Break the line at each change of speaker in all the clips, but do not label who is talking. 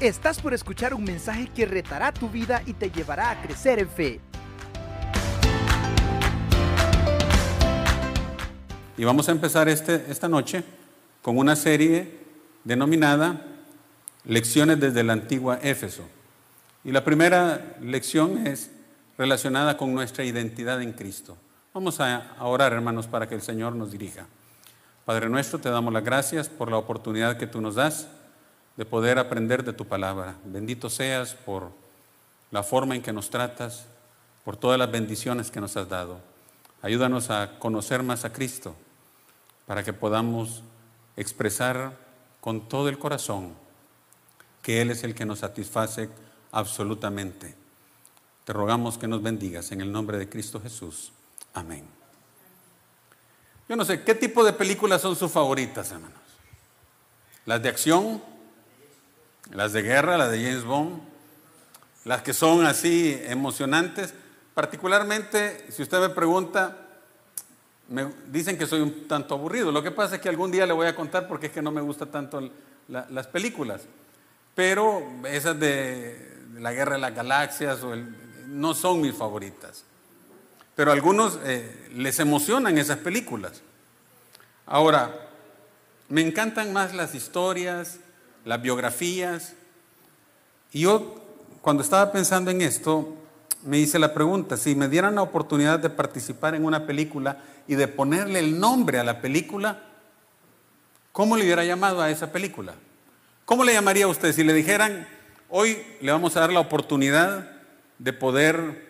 Estás por escuchar un mensaje que retará tu vida y te llevará a crecer en fe.
Y vamos a empezar este, esta noche con una serie denominada Lecciones desde la antigua Éfeso. Y la primera lección es relacionada con nuestra identidad en Cristo. Vamos a orar, hermanos, para que el Señor nos dirija. Padre nuestro, te damos las gracias por la oportunidad que tú nos das de poder aprender de tu palabra. Bendito seas por la forma en que nos tratas, por todas las bendiciones que nos has dado. Ayúdanos a conocer más a Cristo para que podamos expresar con todo el corazón que Él es el que nos satisface absolutamente. Te rogamos que nos bendigas en el nombre de Cristo Jesús. Amén. Yo no sé, ¿qué tipo de películas son sus favoritas, hermanos? ¿Las de acción? Las de guerra, las de James Bond, las que son así emocionantes. Particularmente, si usted me pregunta, me dicen que soy un tanto aburrido. Lo que pasa es que algún día le voy a contar porque es que no me gustan tanto las películas. Pero esas de, la guerra de las galaxias no son mis favoritas. Pero a algunos eh, les emocionan esas películas. Ahora, me encantan más las historias, las biografías. Y yo, cuando estaba pensando en esto, me hice la pregunta, si me dieran la oportunidad de participar en una película y de ponerle el nombre a la película, ¿cómo le hubiera llamado a esa película? ¿Cómo le llamaría a usted si le dijeran, hoy le vamos a dar la oportunidad de poder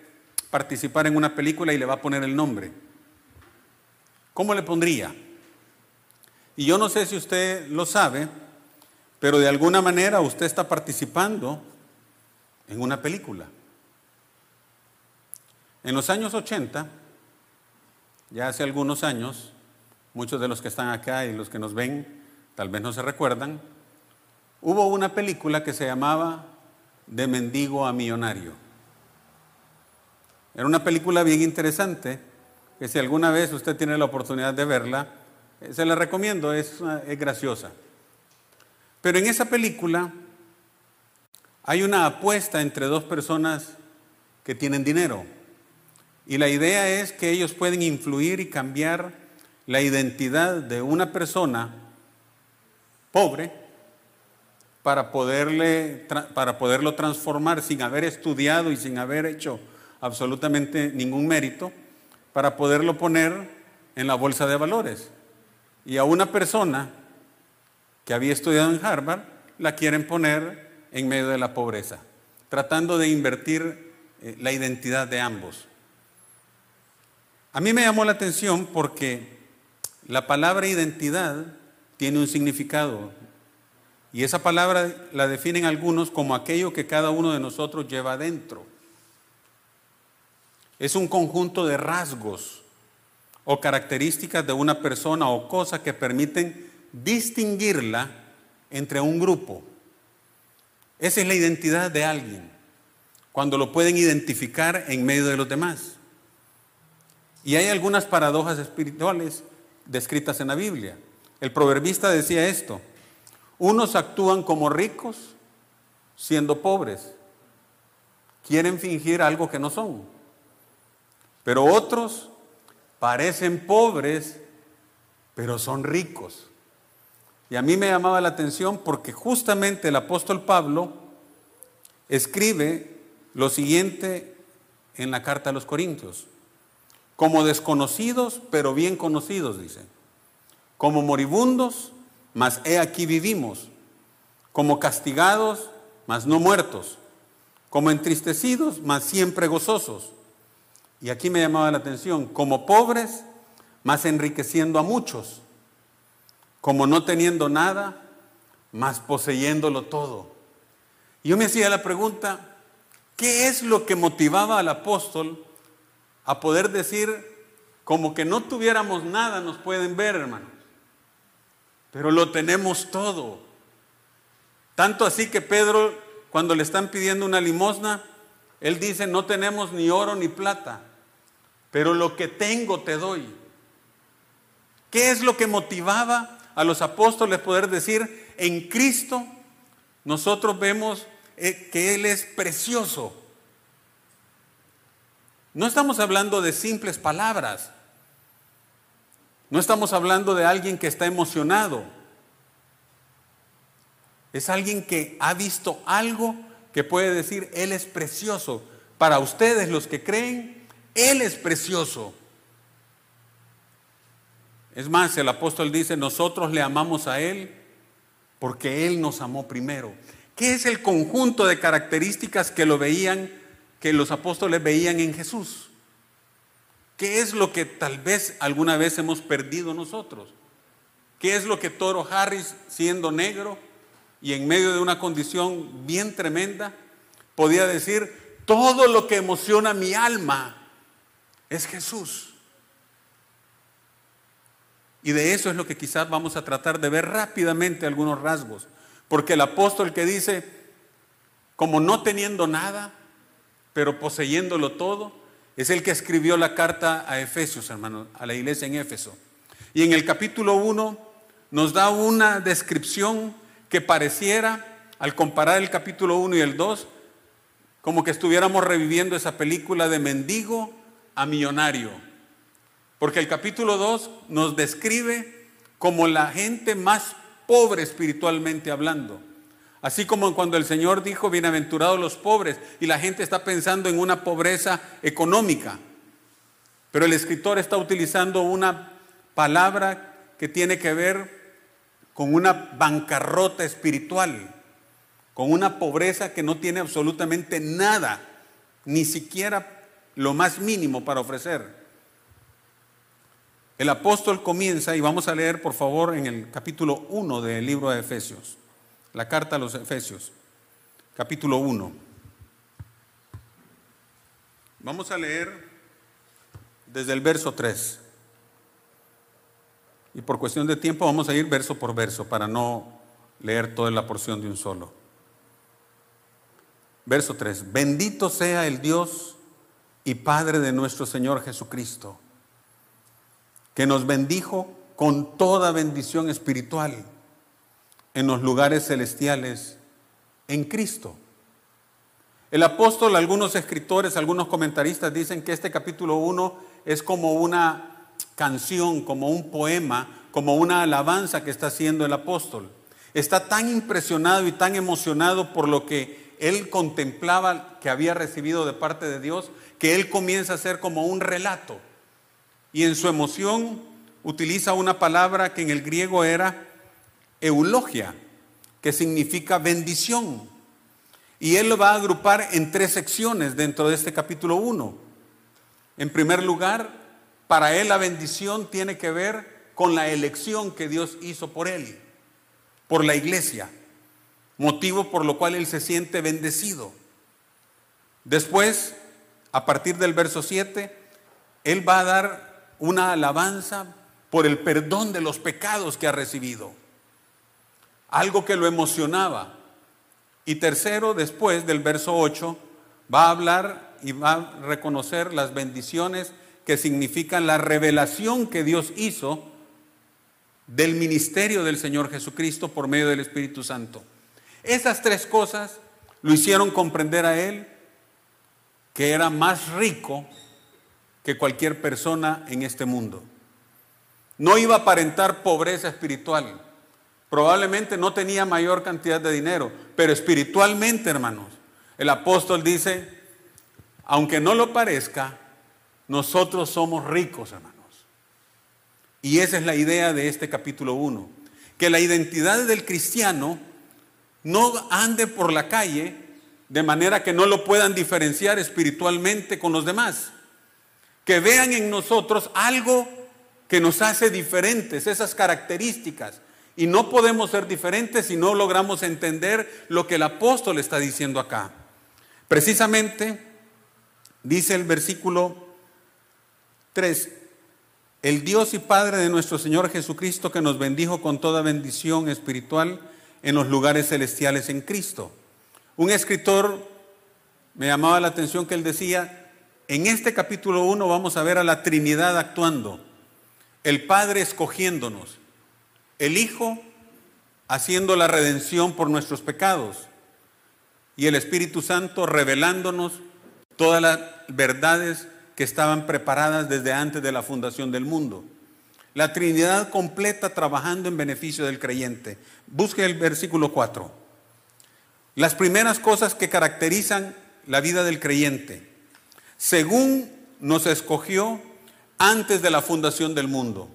participar en una película y le va a poner el nombre? ¿Cómo le pondría? Y yo no sé si usted lo sabe, pero de alguna manera usted está participando en una película. En los años 80, ya hace algunos años, muchos de los que están acá y los que nos ven tal vez no se recuerdan, hubo una película que se llamaba De mendigo a millonario. Era una película bien interesante, que si alguna vez usted tiene la oportunidad de verla, eh, se la recomiendo, es, es graciosa. Pero en esa película hay una apuesta entre dos personas que tienen dinero. Y la idea es que ellos pueden influir y cambiar la identidad de una persona pobre para, poderle, para poderlo transformar sin haber estudiado y sin haber hecho absolutamente ningún mérito, para poderlo poner en la bolsa de valores. Y a una persona que había estudiado en Harvard, la quieren poner en medio de la pobreza, tratando de invertir eh, la identidad de ambos. A mí me llamó la atención porque la palabra identidad tiene un significado y esa palabra la definen algunos como aquello que cada uno de nosotros lleva adentro. Es un conjunto de rasgos o características de una persona o cosa que permiten distinguirla entre un grupo. Esa es la identidad de alguien, cuando lo pueden identificar en medio de los demás. Y hay algunas paradojas espirituales descritas en la Biblia. El proverbista decía esto, unos actúan como ricos siendo pobres, quieren fingir algo que no son, pero otros parecen pobres, pero son ricos. Y a mí me llamaba la atención porque justamente el apóstol Pablo escribe lo siguiente en la carta a los Corintios. Como desconocidos, pero bien conocidos, dice. Como moribundos, mas he aquí vivimos. Como castigados, mas no muertos. Como entristecidos, mas siempre gozosos. Y aquí me llamaba la atención. Como pobres, mas enriqueciendo a muchos como no teniendo nada, más poseyéndolo todo. yo me hacía la pregunta, ¿qué es lo que motivaba al apóstol a poder decir, como que no tuviéramos nada, nos pueden ver, hermanos, pero lo tenemos todo? Tanto así que Pedro, cuando le están pidiendo una limosna, él dice, no tenemos ni oro ni plata, pero lo que tengo te doy. ¿Qué es lo que motivaba a los apóstoles poder decir, en Cristo nosotros vemos eh, que Él es precioso. No estamos hablando de simples palabras. No estamos hablando de alguien que está emocionado. Es alguien que ha visto algo que puede decir, Él es precioso. Para ustedes los que creen, Él es precioso. Es más, el apóstol dice, nosotros le amamos a Él porque Él nos amó primero. ¿Qué es el conjunto de características que lo veían, que los apóstoles veían en Jesús? ¿Qué es lo que tal vez alguna vez hemos perdido nosotros? ¿Qué es lo que Toro Harris, siendo negro y en medio de una condición bien tremenda, podía decir, todo lo que emociona mi alma es Jesús? Y de eso es lo que quizás vamos a tratar de ver rápidamente algunos rasgos. Porque el apóstol que dice, como no teniendo nada, pero poseyéndolo todo, es el que escribió la carta a Efesios, hermano, a la iglesia en Éfeso. Y en el capítulo 1 nos da una descripción que pareciera, al comparar el capítulo 1 y el 2, como que estuviéramos reviviendo esa película de mendigo a millonario. Porque el capítulo 2 nos describe como la gente más pobre espiritualmente hablando. Así como cuando el Señor dijo, bienaventurados los pobres, y la gente está pensando en una pobreza económica. Pero el escritor está utilizando una palabra que tiene que ver con una bancarrota espiritual, con una pobreza que no tiene absolutamente nada, ni siquiera lo más mínimo para ofrecer. El apóstol comienza, y vamos a leer por favor en el capítulo 1 del libro de Efesios, la carta a los Efesios, capítulo 1. Vamos a leer desde el verso 3. Y por cuestión de tiempo vamos a ir verso por verso para no leer toda la porción de un solo. Verso 3. Bendito sea el Dios y Padre de nuestro Señor Jesucristo que nos bendijo con toda bendición espiritual en los lugares celestiales en Cristo. El apóstol, algunos escritores, algunos comentaristas dicen que este capítulo 1 es como una canción, como un poema, como una alabanza que está haciendo el apóstol. Está tan impresionado y tan emocionado por lo que él contemplaba que había recibido de parte de Dios, que él comienza a hacer como un relato. Y en su emoción utiliza una palabra que en el griego era eulogia, que significa bendición. Y él lo va a agrupar en tres secciones dentro de este capítulo 1. En primer lugar, para él la bendición tiene que ver con la elección que Dios hizo por él, por la iglesia, motivo por lo cual él se siente bendecido. Después, a partir del verso 7, él va a dar una alabanza por el perdón de los pecados que ha recibido. Algo que lo emocionaba. Y tercero, después del verso 8, va a hablar y va a reconocer las bendiciones que significan la revelación que Dios hizo del ministerio del Señor Jesucristo por medio del Espíritu Santo. Esas tres cosas lo hicieron comprender a él que era más rico que cualquier persona en este mundo. No iba a aparentar pobreza espiritual. Probablemente no tenía mayor cantidad de dinero, pero espiritualmente, hermanos, el apóstol dice, aunque no lo parezca, nosotros somos ricos, hermanos. Y esa es la idea de este capítulo 1, que la identidad del cristiano no ande por la calle de manera que no lo puedan diferenciar espiritualmente con los demás que vean en nosotros algo que nos hace diferentes, esas características. Y no podemos ser diferentes si no logramos entender lo que el apóstol está diciendo acá. Precisamente, dice el versículo 3, el Dios y Padre de nuestro Señor Jesucristo que nos bendijo con toda bendición espiritual en los lugares celestiales en Cristo. Un escritor me llamaba la atención que él decía, en este capítulo 1 vamos a ver a la Trinidad actuando, el Padre escogiéndonos, el Hijo haciendo la redención por nuestros pecados y el Espíritu Santo revelándonos todas las verdades que estaban preparadas desde antes de la fundación del mundo. La Trinidad completa trabajando en beneficio del creyente. Busque el versículo 4. Las primeras cosas que caracterizan la vida del creyente. Según nos escogió antes de la fundación del mundo.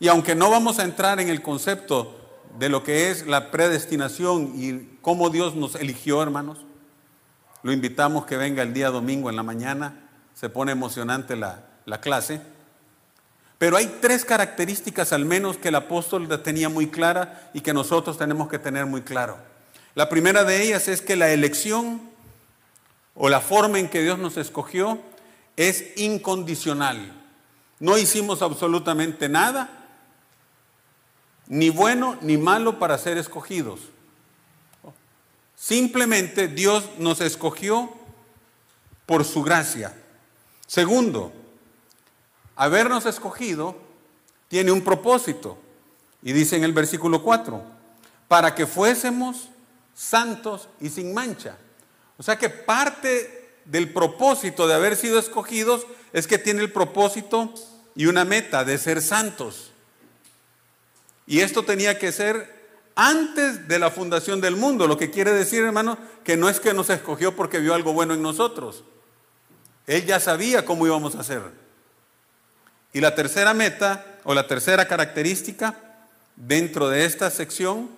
Y aunque no vamos a entrar en el concepto de lo que es la predestinación y cómo Dios nos eligió, hermanos, lo invitamos que venga el día domingo en la mañana. Se pone emocionante la, la clase. Pero hay tres características al menos que el apóstol tenía muy clara y que nosotros tenemos que tener muy claro. La primera de ellas es que la elección o la forma en que Dios nos escogió es incondicional. No hicimos absolutamente nada, ni bueno ni malo para ser escogidos. Simplemente Dios nos escogió por su gracia. Segundo, habernos escogido tiene un propósito. Y dice en el versículo 4, para que fuésemos santos y sin mancha. O sea que parte del propósito de haber sido escogidos es que tiene el propósito y una meta de ser santos. Y esto tenía que ser antes de la fundación del mundo, lo que quiere decir, hermano, que no es que nos escogió porque vio algo bueno en nosotros. Él ya sabía cómo íbamos a hacer. Y la tercera meta o la tercera característica dentro de esta sección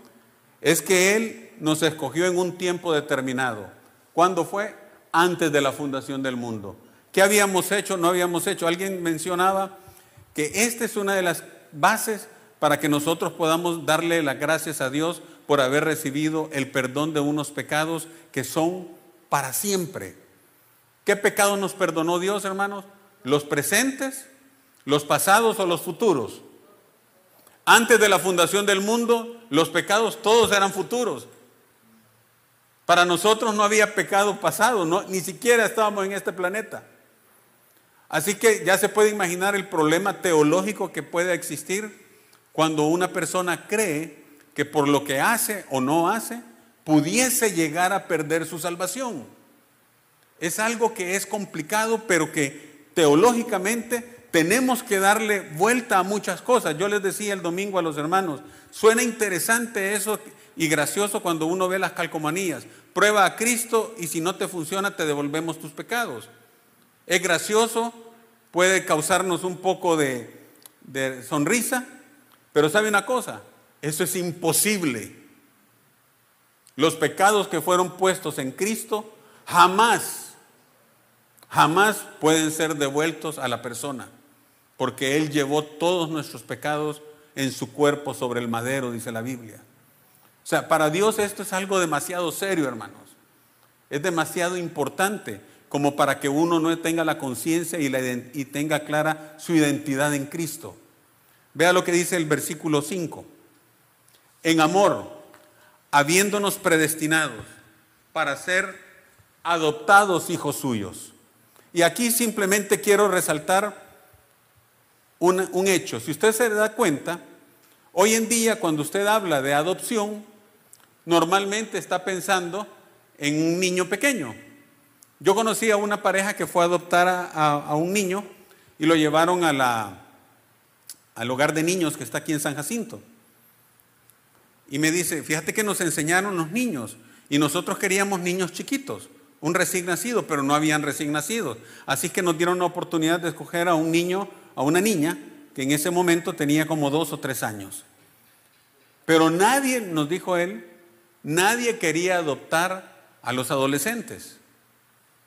es que Él nos escogió en un tiempo determinado. ¿Cuándo fue? Antes de la fundación del mundo. ¿Qué habíamos hecho? No habíamos hecho. Alguien mencionaba que esta es una de las bases para que nosotros podamos darle las gracias a Dios por haber recibido el perdón de unos pecados que son para siempre. ¿Qué pecado nos perdonó Dios, hermanos? ¿Los presentes, los pasados o los futuros? Antes de la fundación del mundo, los pecados todos eran futuros. Para nosotros no había pecado pasado, ni siquiera estábamos en este planeta. Así que ya se puede imaginar el problema teológico que puede existir cuando una persona cree que por lo que hace o no hace, pudiese llegar a perder su salvación. Es algo que es complicado, pero que teológicamente tenemos que darle vuelta a muchas cosas. Yo les decía el domingo a los hermanos, suena interesante eso y gracioso cuando uno ve las calcomanías. Prueba a Cristo y si no te funciona te devolvemos tus pecados. Es gracioso, puede causarnos un poco de, de sonrisa, pero sabe una cosa, eso es imposible. Los pecados que fueron puestos en Cristo jamás, jamás pueden ser devueltos a la persona, porque Él llevó todos nuestros pecados en su cuerpo sobre el madero, dice la Biblia. O sea, para Dios esto es algo demasiado serio, hermanos. Es demasiado importante como para que uno no tenga la conciencia y, y tenga clara su identidad en Cristo. Vea lo que dice el versículo 5. En amor, habiéndonos predestinados para ser adoptados hijos suyos. Y aquí simplemente quiero resaltar un, un, hecho. Si usted se da cuenta, hoy en día cuando usted habla de adopción, normalmente está pensando en un niño pequeño. Yo conocí a una pareja que fue a adoptar a, un niño y lo llevaron al hogar de niños que está aquí en San Jacinto. Y me dice, fíjate que nos enseñaron los niños y nosotros queríamos niños chiquitos, un recién nacido, pero no habían recién nacidos. Así que nos dieron la oportunidad de escoger a un niño, a una niña, que en ese momento tenía como dos o tres años. Pero nadie, nos dijo él, nadie quería adoptar a los adolescentes.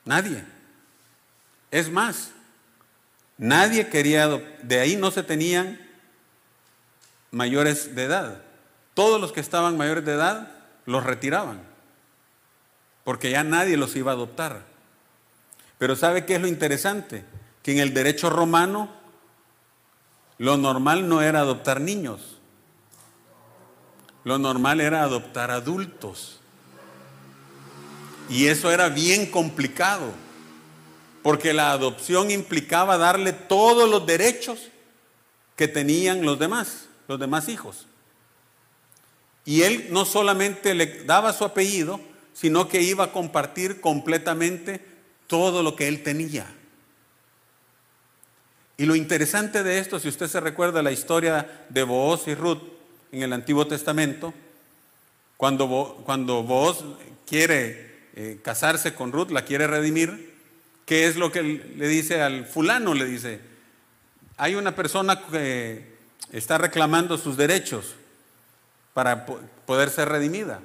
Nadie. Es más, nadie quería, de ahí no se tenían mayores de edad. Todos los que estaban mayores de edad los retiraban, porque ya nadie los iba a adoptar. Pero ¿sabe qué es lo interesante? Que en el derecho romano lo normal no era adoptar niños, lo normal era adoptar adultos. Y eso era bien complicado, porque la adopción implicaba darle todos los derechos que tenían los demás los demás hijos. Y él no solamente le daba su apellido, sino que iba a compartir completamente todo lo que él tenía. Y lo interesante de esto, si usted se recuerda la historia de Booz y Ruth en el Antiguo Testamento, cuando, Bo, cuando Booz quiere eh, casarse con Ruth, la quiere redimir, ¿qué es lo que le dice al fulano? Le dice, hay una persona que está reclamando sus derechos para poder ser redimida.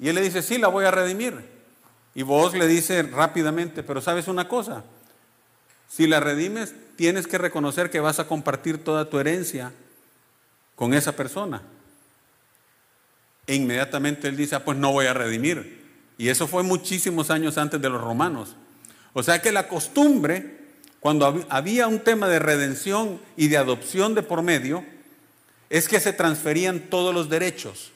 Y él le dice, sí, la voy a redimir. Y vos le dice rápidamente, pero sabes una cosa, si la redimes, tienes que reconocer que vas a compartir toda tu herencia con esa persona. E inmediatamente él dice, ah, pues no voy a redimir. Y eso fue muchísimos años antes de los romanos. O sea que la costumbre, cuando había un tema de redención y de adopción de por medio, es que se transferían todos los derechos.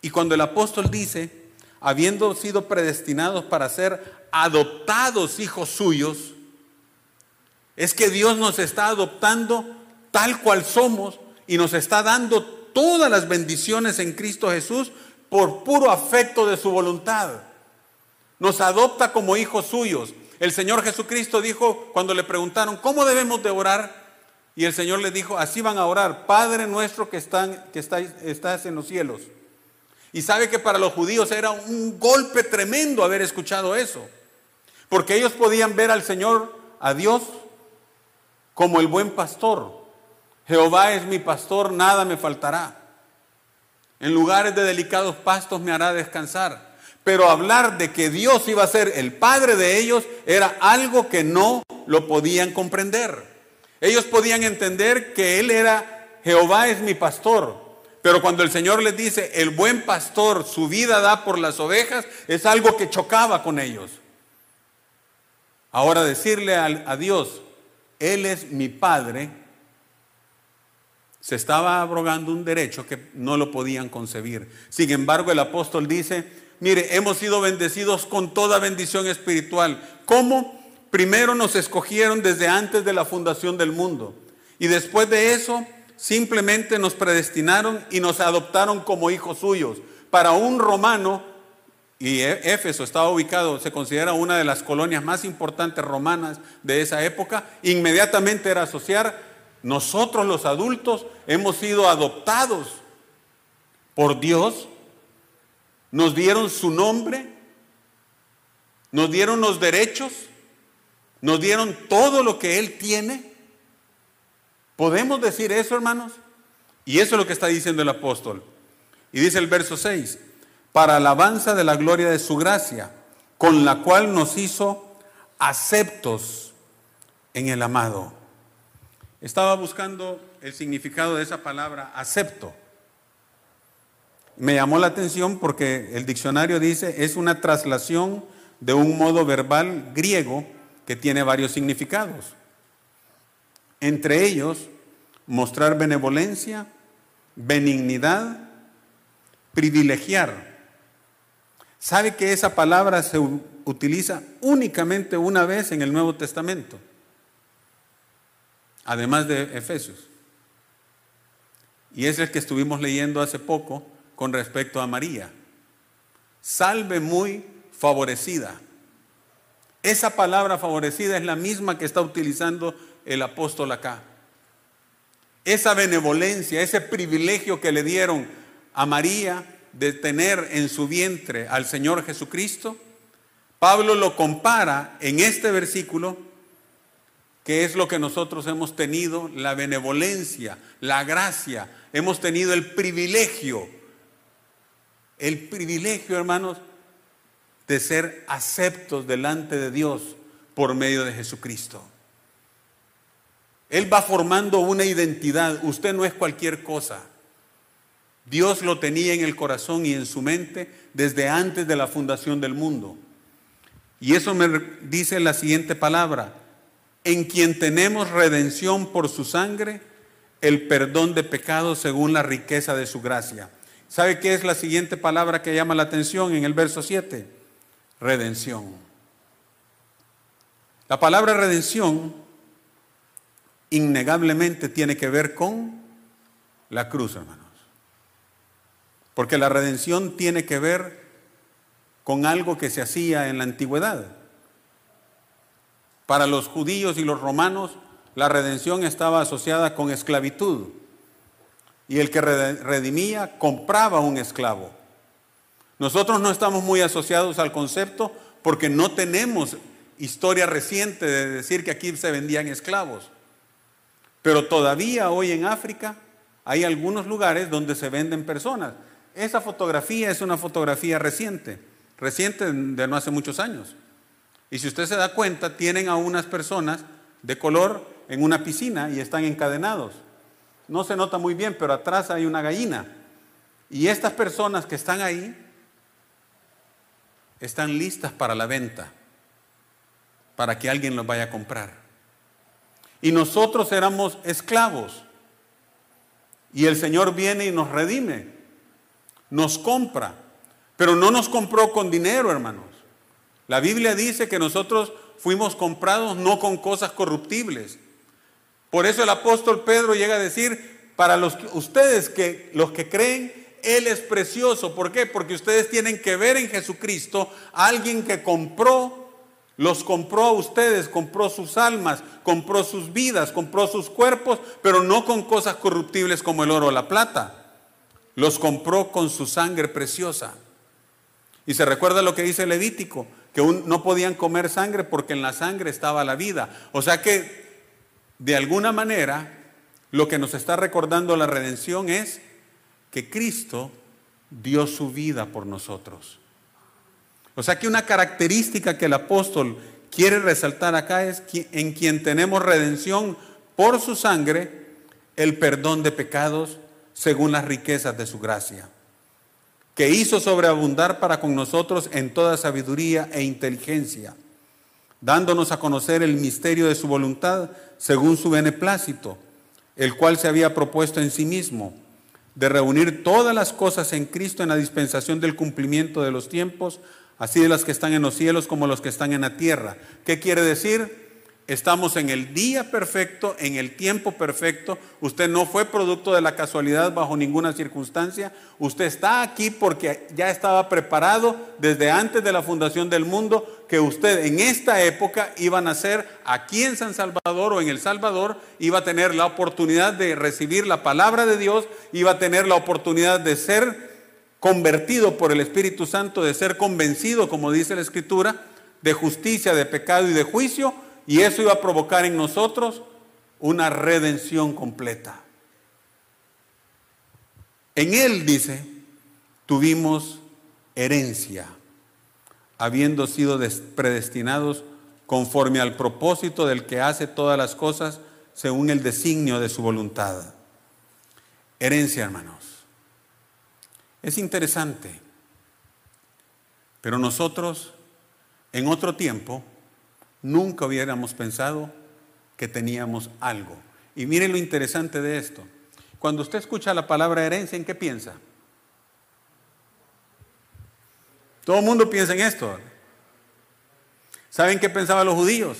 Y cuando el apóstol dice, habiendo sido predestinados para ser adoptados hijos suyos, es que Dios nos está adoptando tal cual somos y nos está dando todas las bendiciones en Cristo Jesús por puro afecto de su voluntad. Nos adopta como hijos suyos. El Señor Jesucristo dijo cuando le preguntaron, ¿cómo debemos de orar? Y el Señor le dijo, así van a orar, Padre nuestro que, están, que estás en los cielos. Y sabe que para los judíos era un golpe tremendo haber escuchado eso. Porque ellos podían ver al Señor, a Dios, como el buen pastor. Jehová es mi pastor, nada me faltará. En lugares de delicados pastos me hará descansar. Pero hablar de que Dios iba a ser el Padre de ellos era algo que no lo podían comprender. Ellos podían entender que Él era, Jehová es mi pastor. Pero cuando el Señor les dice, el buen pastor su vida da por las ovejas, es algo que chocaba con ellos. Ahora decirle a, Dios, Él es mi Padre, se estaba abrogando un derecho que no lo podían concebir. Sin embargo, el apóstol dice, mire, hemos sido bendecidos con toda bendición espiritual. ¿Cómo? Primero nos escogieron desde antes de la fundación del mundo. Y después de eso, simplemente nos predestinaron y nos adoptaron como hijos suyos. Para un romano, y e, Éfeso estaba ubicado, se considera una de las colonias más importantes romanas de esa época, inmediatamente era asociar, nosotros los adultos hemos sido adoptados por Dios, nos dieron su nombre, nos dieron los derechos, nos dieron todo lo que Él tiene. ¿Podemos decir eso, hermanos? Y eso es lo que está diciendo el apóstol. Y dice el verso 6, para alabanza de la gloria de su gracia, con la cual nos hizo aceptos en el amado. Estaba buscando el significado de esa palabra acepto. Me llamó la atención porque el diccionario dice es una traslación de un modo verbal griego que tiene varios significados. Entre ellos, mostrar benevolencia, benignidad, privilegiar. ¿Sabe que esa palabra se utiliza únicamente una vez en el Nuevo Testamento? Además de Efesios. Y es el que estuvimos leyendo hace poco con respecto a María. Salve muy favorecida. Esa palabra favorecida es la misma que está utilizando el apóstol acá. Esa benevolencia, ese privilegio que le dieron a María de tener en su vientre al Señor Jesucristo, Pablo lo compara en este versículo, que es lo que nosotros hemos tenido, la benevolencia, la gracia, hemos tenido el privilegio, el privilegio, hermanos, de ser aceptos delante de Dios por medio de Jesucristo. Él va formando una identidad. Usted no es cualquier cosa. Dios lo tenía en el corazón y en su mente desde antes de la fundación del mundo. Y eso me dice la siguiente palabra. En quien tenemos redención por su sangre, el perdón de pecados según la riqueza de su gracia. ¿Sabe qué es la siguiente palabra que llama la atención en el verso 7? redención. La palabra redención innegablemente tiene que ver con la cruz, hermanos. Porque la redención tiene que ver con algo que se hacía en la antigüedad. Para los judíos y los romanos, la redención estaba asociada con esclavitud. Y el que redimía compraba un esclavo. Nosotros no estamos muy asociados al concepto porque no tenemos historia reciente de decir que aquí se vendían esclavos. Pero todavía hoy en África hay algunos lugares donde se venden personas. Esa fotografía es una fotografía reciente, reciente de no hace muchos años. Y si usted se da cuenta, tienen a unas personas de color en una piscina y están encadenados. No se nota muy bien, pero atrás hay una gallina. Y estas personas que están ahí están listas para la venta, para que alguien los vaya a comprar. Y nosotros éramos esclavos. Y el Señor viene y nos redime, nos compra, pero no nos compró con dinero, hermanos. La Biblia dice que nosotros fuimos comprados no con cosas corruptibles. Por eso el apóstol Pedro llega a decir, para los ustedes que los que creen, él es precioso. ¿Por qué? Porque ustedes tienen que ver en Jesucristo a alguien que compró, los compró a ustedes, compró sus almas, compró sus vidas, compró sus cuerpos, pero no con cosas corruptibles como el oro o la plata. Los compró con su sangre preciosa. Y se recuerda lo que dice Levítico, que no podían comer sangre porque en la sangre estaba la vida. O sea que, de alguna manera, lo que nos está recordando la redención es que Cristo dio su vida por nosotros. O sea que una característica que el apóstol quiere resaltar acá es que en quien tenemos redención por su sangre, el perdón de pecados según las riquezas de su gracia que hizo sobreabundar para con nosotros en toda sabiduría e inteligencia, dándonos a conocer el misterio de su voluntad según su beneplácito, el cual se había propuesto en sí mismo, de reunir todas las cosas en Cristo en la dispensación del cumplimiento de los tiempos, así de las que están en los cielos como los que están en la tierra. ¿Qué quiere decir? Estamos en el día perfecto, en el tiempo perfecto. Usted no fue producto de la casualidad bajo ninguna circunstancia. Usted está aquí porque ya estaba preparado desde antes de la fundación del mundo que usted en esta época iba a nacer aquí en San Salvador o en El Salvador, iba a tener la oportunidad de recibir la palabra de Dios, iba a tener la oportunidad de ser convertido por el Espíritu Santo, de ser convencido, como dice la Escritura, de justicia, de pecado y de juicio y eso iba a provocar en nosotros una redención completa. En Él, dice, tuvimos herencia, habiendo sido predestinados conforme al propósito del que hace todas las cosas según el designio de su voluntad. Herencia, hermanos. Es interesante, pero nosotros en otro tiempo nunca hubiéramos pensado que teníamos algo. Y miren lo interesante de esto. Cuando usted escucha la palabra herencia, ¿en qué piensa? Todo el mundo piensa en esto. ¿Saben qué pensaban los judíos?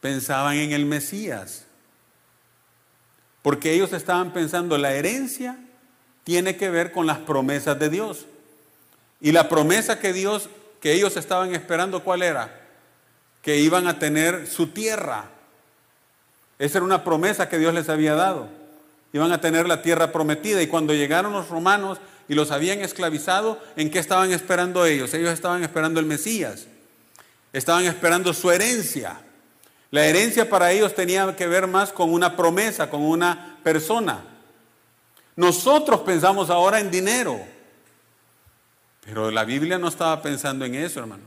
Pensaban en el Mesías. Porque ellos estaban pensando, la herencia tiene que ver con las promesas de Dios. Y la promesa que Dios que ellos estaban esperando, ¿cuál era? Que iban a tener su tierra. Esa era una promesa que Dios les había dado. Iban a tener la tierra prometida. Y cuando llegaron los romanos y los habían esclavizado, ¿en qué estaban esperando ellos? Ellos estaban esperando el Mesías. Estaban esperando su herencia. La herencia para ellos tenía que ver más con una promesa, con una persona. Nosotros pensamos ahora en dinero. Pero la Biblia no estaba pensando en eso, hermano.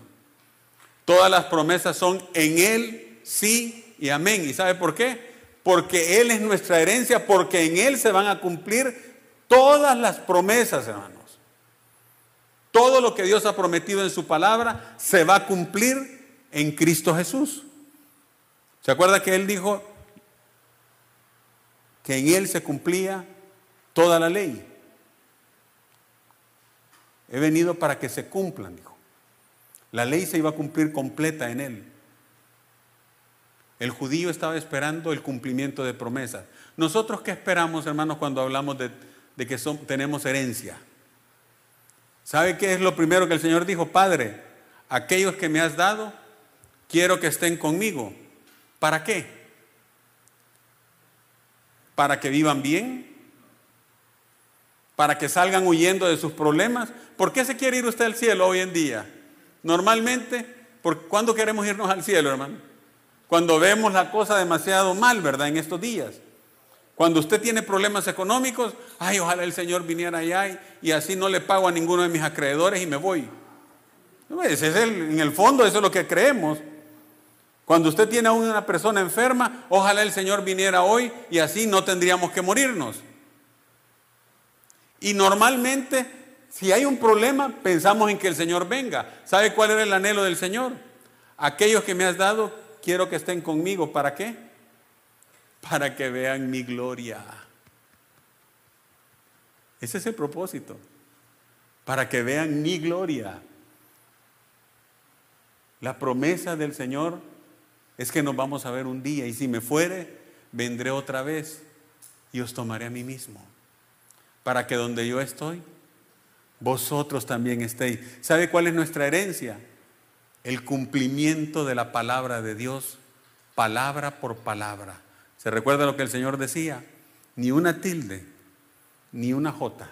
Todas las promesas son en Él, sí y amén. ¿Y sabe por qué? Porque Él es nuestra herencia, porque en Él se van a cumplir todas las promesas, hermanos. Todo lo que Dios ha prometido en su palabra se va a cumplir en Cristo Jesús. ¿Se acuerda que Él dijo que en Él se cumplía toda la ley? He venido para que se cumplan, dijo. La ley se iba a cumplir completa en él. El judío estaba esperando el cumplimiento de promesas. Nosotros qué esperamos, hermanos, cuando hablamos de, que tenemos herencia. ¿Sabe qué es lo primero que el Señor dijo? Padre, aquellos que me has dado, quiero que estén conmigo. ¿Para qué? ¿Para que vivan bien? ¿Para que salgan huyendo de sus problemas? ¿Por qué se quiere ir usted al cielo hoy en día? Normalmente, ¿por ¿cuándo queremos irnos al cielo, hermano? Cuando vemos la cosa demasiado mal, ¿verdad? En estos días. Cuando usted tiene problemas económicos, ay, ojalá el Señor viniera allá y, así no le pago a ninguno de mis acreedores y me voy. Ese es en el fondo, eso es lo que creemos. Cuando usted tiene a una persona enferma, ojalá el Señor viniera hoy y así no tendríamos que morirnos. Y normalmente, si hay un problema, pensamos en que el Señor venga. ¿Sabe cuál era el anhelo del Señor? Aquellos que me has dado, quiero que estén conmigo. ¿Para qué? Para que vean mi gloria. Ese es el propósito. Para que vean mi gloria. La promesa del Señor es que nos vamos a ver un día y si me fuere, vendré otra vez y os tomaré a mí mismo. Para que donde yo estoy, vosotros también estéis. ¿Sabe cuál es nuestra herencia? el cumplimiento de la palabra de Dios, palabra por palabra. ¿Se recuerda lo que el Señor decía? Ni una tilde, ni una jota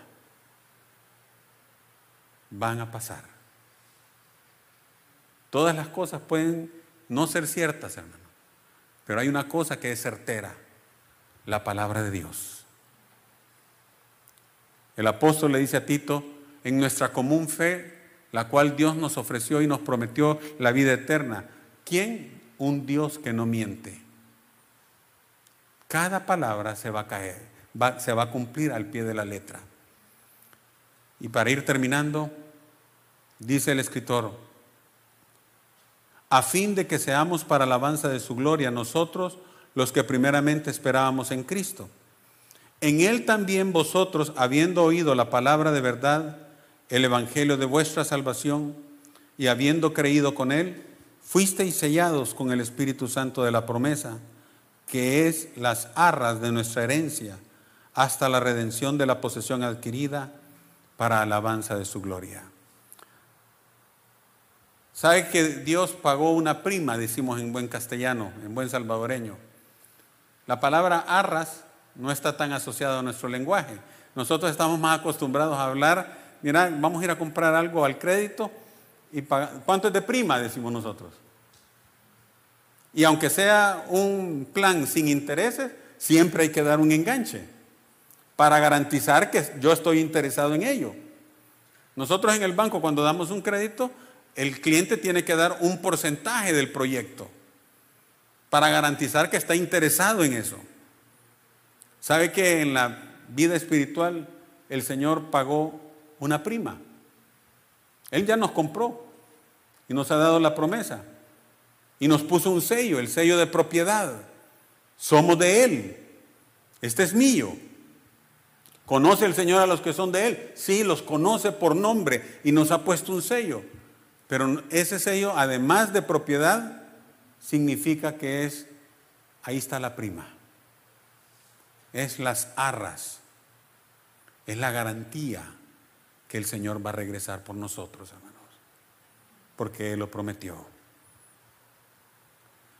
van a pasar. Todas las cosas pueden no ser ciertas, hermano, pero hay una cosa que es certera, la palabra de Dios. El apóstol le dice a Tito, en nuestra común fe la cual Dios nos ofreció y nos prometió la vida eterna. ¿Quién? Un Dios que no miente. Cada palabra se va a caer, se va a cumplir al pie de la letra. Y para ir terminando, dice el escritor, a fin de que seamos para alabanza de su gloria nosotros los que primeramente esperábamos en Cristo. En Él también vosotros, habiendo oído la palabra de verdad, el Evangelio de vuestra salvación y habiendo creído con él, fuisteis sellados con el Espíritu Santo de la promesa, que es las arras de nuestra herencia, hasta la redención de la posesión adquirida para alabanza de su gloria. ¿Sabe que Dios pagó una prima, decimos en buen castellano, en buen salvadoreño? La palabra arras no está tan asociada a nuestro lenguaje. Nosotros estamos más acostumbrados a hablar mira, vamos a ir a comprar algo al crédito y ¿cuánto es de prima? Decimos nosotros. Y aunque sea un plan sin intereses, siempre hay que dar un enganche para garantizar que yo estoy interesado en ello. Nosotros en el banco cuando damos un crédito, el cliente tiene que dar un porcentaje del proyecto para garantizar que está interesado en eso. ¿Sabe que en la vida espiritual el Señor pagó una prima. Él ya nos compró y nos ha dado la promesa y nos puso un sello, el sello de propiedad. Somos de Él. Este es mío. ¿Conoce el Señor a los que son de Él? Sí, los conoce por nombre y nos ha puesto un sello. Pero ese sello, además de propiedad, significa que es, ahí está la prima. Es las arras. Es la garantía que el Señor va a regresar por nosotros, hermanos, porque Él lo prometió.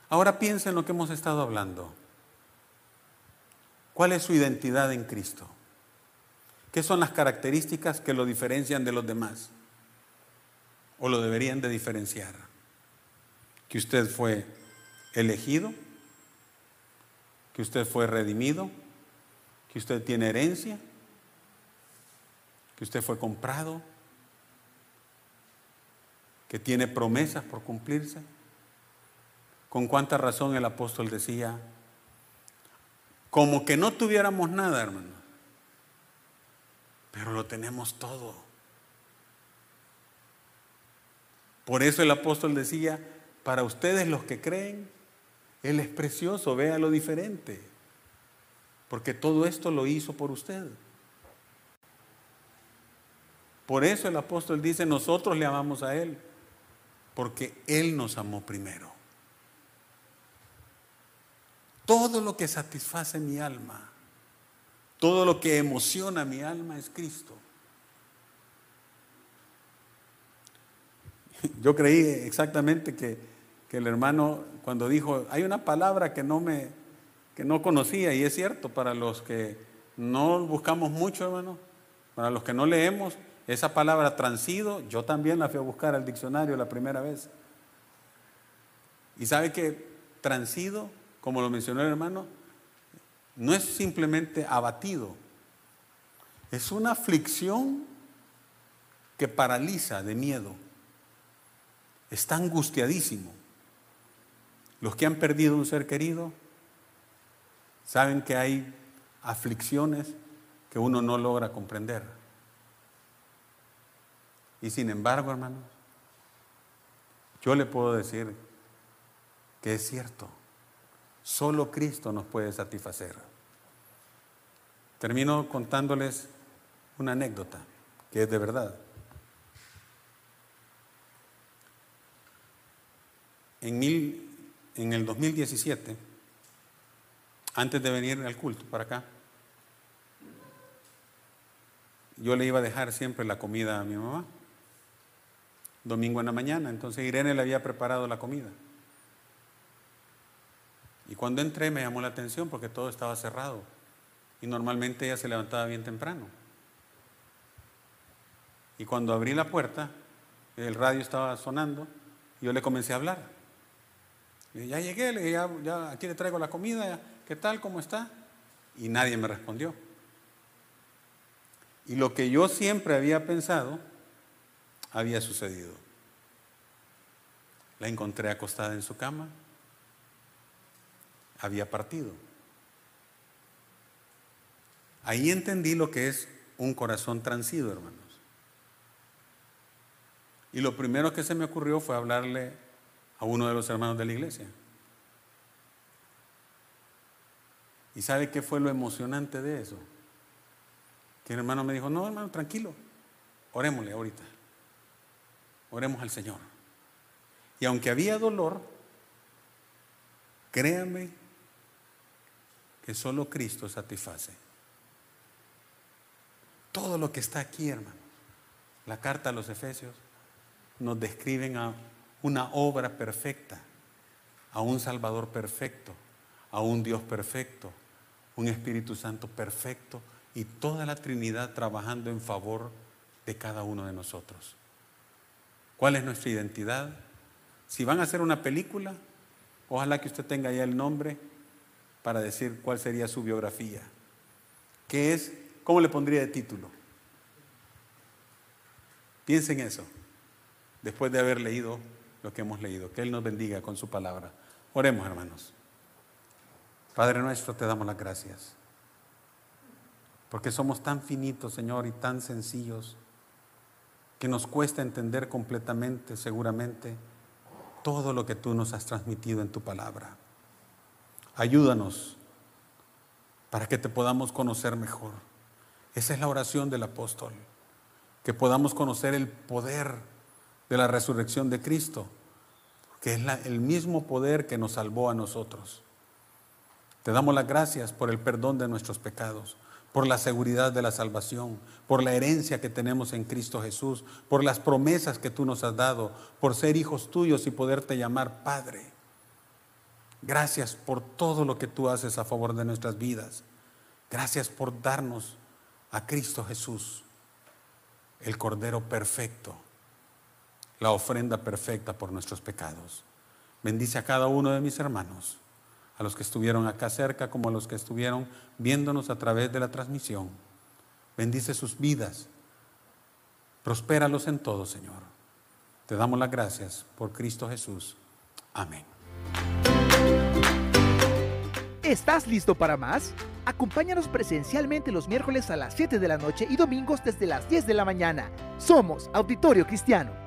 Ahora piensa en lo que hemos estado hablando. ¿Cuál es su identidad en Cristo? ¿Qué son las características que lo diferencian de los demás? ¿O lo deberían de diferenciar? Que usted fue elegido, que usted fue redimido, que usted tiene herencia, que usted fue comprado, que tiene promesas por cumplirse. Con cuánta razón el apóstol decía, como que no tuviéramos nada, hermano, pero lo tenemos todo. Por eso el apóstol decía, para ustedes los que creen, Él es precioso, vea lo diferente, porque todo esto lo hizo por usted. Por eso el apóstol dice, nosotros le amamos a Él, porque Él nos amó primero. Todo lo que satisface mi alma, todo lo que emociona mi alma es Cristo. Yo creí exactamente que, que, el hermano cuando dijo, hay una palabra que no me que no conocía y es cierto para los que no buscamos mucho, hermano, para los que no leemos, esa palabra transido, yo también la fui a buscar al diccionario la primera vez. Y sabe que transido, como lo mencionó el hermano, no es simplemente abatido, es una aflicción que paraliza de miedo. Está angustiadísimo. Los que han perdido un ser querido saben que hay aflicciones que uno no logra comprender. Y sin embargo, hermanos, yo le puedo decir que es cierto. Solo Cristo nos puede satisfacer. Termino contándoles una anécdota que es de verdad. En, mil, en el 2017, antes de venir al culto para acá, yo le iba a dejar siempre la comida a mi mamá, domingo en la mañana, entonces Irene le había preparado la comida. Y cuando entré me llamó la atención porque todo estaba cerrado. Y normalmente ella se levantaba bien temprano. Y cuando abrí la puerta, el radio estaba sonando, yo le comencé a hablar. Ya llegué, ya, aquí le traigo la comida, ¿qué tal? ¿Cómo está? Y nadie me respondió. Y lo que yo siempre había pensado había sucedido. La encontré acostada en su cama, había partido. Ahí entendí lo que es un corazón transido, hermanos. Y lo primero que se me ocurrió fue hablarle a uno de los hermanos de la iglesia. ¿Y sabe qué fue lo emocionante de eso? Que el hermano me dijo, no, hermano, tranquilo, orémosle ahorita. Oremos al Señor. Y aunque había dolor, créame que solo Cristo satisface. Todo lo que está aquí, hermano, la carta a los Efesios, nos describen a una obra perfecta, a un Salvador perfecto, a un Dios perfecto, un Espíritu Santo perfecto y toda la Trinidad trabajando en favor de cada uno de nosotros. ¿Cuál es nuestra identidad? Si van a hacer una película, ojalá que usted tenga ya el nombre para decir cuál sería su biografía. ¿Qué es? ¿Cómo le pondría de título? Piensen eso, después de haber leído lo que hemos leído. Que Él nos bendiga con su palabra. Oremos, hermanos. Padre nuestro, te damos las gracias. Porque somos tan finitos, Señor, y tan sencillos, que nos cuesta entender completamente, seguramente, todo lo que tú nos has transmitido en tu palabra. Ayúdanos para que te podamos conocer mejor. Esa es la oración del apóstol, que podamos conocer el poder de la resurrección de Cristo, que es el mismo poder que nos salvó a nosotros. Te damos las gracias por el perdón de nuestros pecados, por la seguridad de la salvación, por la herencia que tenemos en Cristo Jesús, por las promesas que tú nos has dado, por ser hijos tuyos y poderte llamar Padre. Gracias por todo lo que tú haces a favor de nuestras vidas. Gracias por darnos a Cristo Jesús, el Cordero perfecto, la ofrenda perfecta por nuestros pecados. Bendice a cada uno de mis hermanos, a los que estuvieron acá cerca como a los que estuvieron viéndonos a través de la transmisión. Bendice sus vidas. Prospéralos en todo, Señor. Te damos las gracias por Cristo Jesús. Amén.
¿Estás listo para más? Acompáñanos presencialmente los miércoles a las 7 de la noche y domingos desde las 10 de la mañana. Somos Auditorio Cristiano.